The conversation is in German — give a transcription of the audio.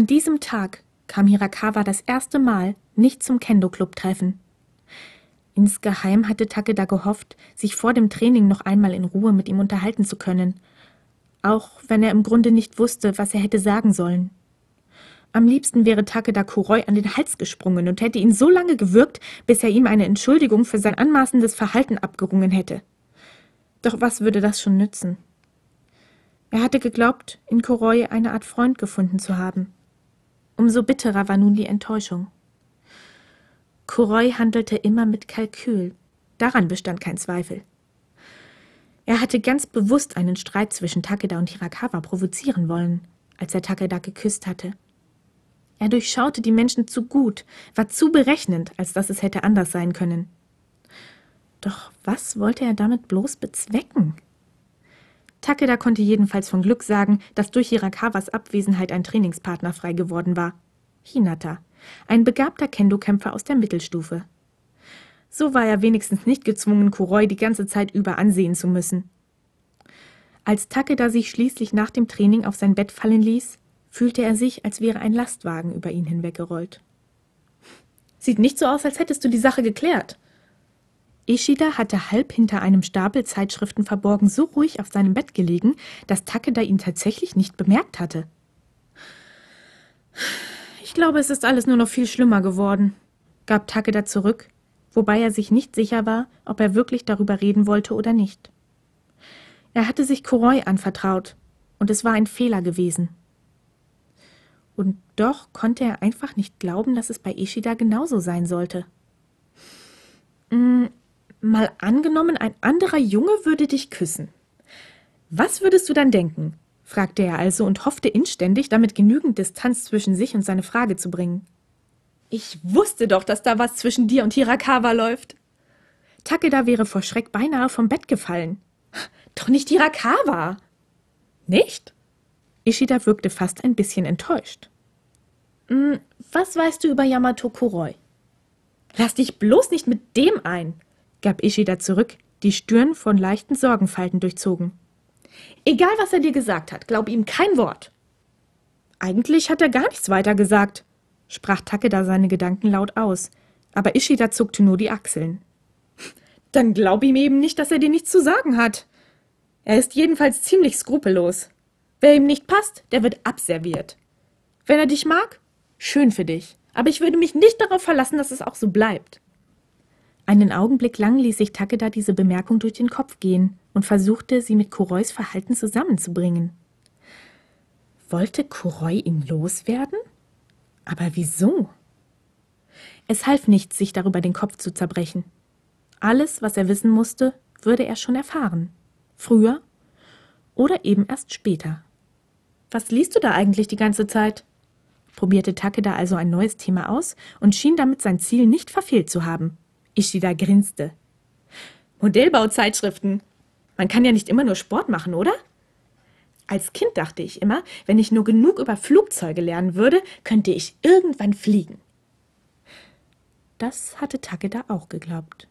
An diesem Tag kam Hirakawa das erste Mal nicht zum Kendo-Club-Treffen. Insgeheim hatte Takeda gehofft, sich vor dem Training noch einmal in Ruhe mit ihm unterhalten zu können, auch wenn er im Grunde nicht wusste, was er hätte sagen sollen. Am liebsten wäre Takeda Kuroi an den Hals gesprungen und hätte ihn so lange gewürgt, bis er ihm eine Entschuldigung für sein anmaßendes Verhalten abgerungen hätte. Doch was würde das schon nützen? Er hatte geglaubt, in Kuroi eine Art Freund gefunden zu haben. Umso bitterer war nun die Enttäuschung. Kuroi handelte immer mit Kalkül. Daran bestand kein Zweifel. Er hatte ganz bewusst einen Streit zwischen Takeda und Hirakawa provozieren wollen, als er Takeda geküsst hatte. Er durchschaute die Menschen zu gut, war zu berechnend, als dass es hätte anders sein können. Doch was wollte er damit bloß bezwecken? Takeda konnte jedenfalls von Glück sagen, dass durch Hirakawas Abwesenheit ein Trainingspartner frei geworden war. Hinata, ein begabter Kendo-Kämpfer aus der Mittelstufe. So war er wenigstens nicht gezwungen, Kuroi die ganze Zeit über ansehen zu müssen. Als Takeda sich schließlich nach dem Training auf sein Bett fallen ließ, fühlte er sich, als wäre ein Lastwagen über ihn hinweggerollt. Sieht nicht so aus, als hättest du die Sache geklärt. Ishida hatte halb hinter einem Stapel Zeitschriften verborgen so ruhig auf seinem Bett gelegen, dass Takeda ihn tatsächlich nicht bemerkt hatte. Ich glaube, es ist alles nur noch viel schlimmer geworden, gab Takeda zurück, wobei er sich nicht sicher war, ob er wirklich darüber reden wollte oder nicht. Er hatte sich Kuroi anvertraut, und es war ein Fehler gewesen. Und doch konnte er einfach nicht glauben, dass es bei Ishida genauso sein sollte. Mal angenommen, ein anderer Junge würde dich küssen. Was würdest du dann denken? fragte er also und hoffte inständig, damit genügend Distanz zwischen sich und seine Frage zu bringen. Ich wusste doch, dass da was zwischen dir und Hirakawa läuft. Takeda wäre vor Schreck beinahe vom Bett gefallen. Doch nicht Hirakawa. Nicht? Ishida wirkte fast ein bisschen enttäuscht. Hm, was weißt du über Yamato Kuroi? Lass dich bloß nicht mit dem ein, gab Ishida zurück, die Stirn von leichten Sorgenfalten durchzogen. Egal, was er dir gesagt hat, glaub ihm kein Wort. Eigentlich hat er gar nichts weiter gesagt, sprach Takeda seine Gedanken laut aus, aber Ishida zuckte nur die Achseln. Dann glaub ihm eben nicht, dass er dir nichts zu sagen hat. Er ist jedenfalls ziemlich skrupellos. Wer ihm nicht passt, der wird abserviert. Wenn er dich mag, schön für dich, aber ich würde mich nicht darauf verlassen, dass es auch so bleibt. Einen Augenblick lang ließ sich Takeda diese Bemerkung durch den Kopf gehen und versuchte, sie mit Kurois Verhalten zusammenzubringen. Wollte Kuroi ihn loswerden? Aber wieso? Es half nichts, sich darüber den Kopf zu zerbrechen. Alles, was er wissen musste, würde er schon erfahren. Früher oder eben erst später. Was liest du da eigentlich die ganze Zeit? probierte Takeda also ein neues Thema aus und schien damit sein Ziel nicht verfehlt zu haben. Ishida grinste. Modellbauzeitschriften. Man kann ja nicht immer nur Sport machen, oder? Als Kind dachte ich immer, wenn ich nur genug über Flugzeuge lernen würde, könnte ich irgendwann fliegen. Das hatte Takeda auch geglaubt.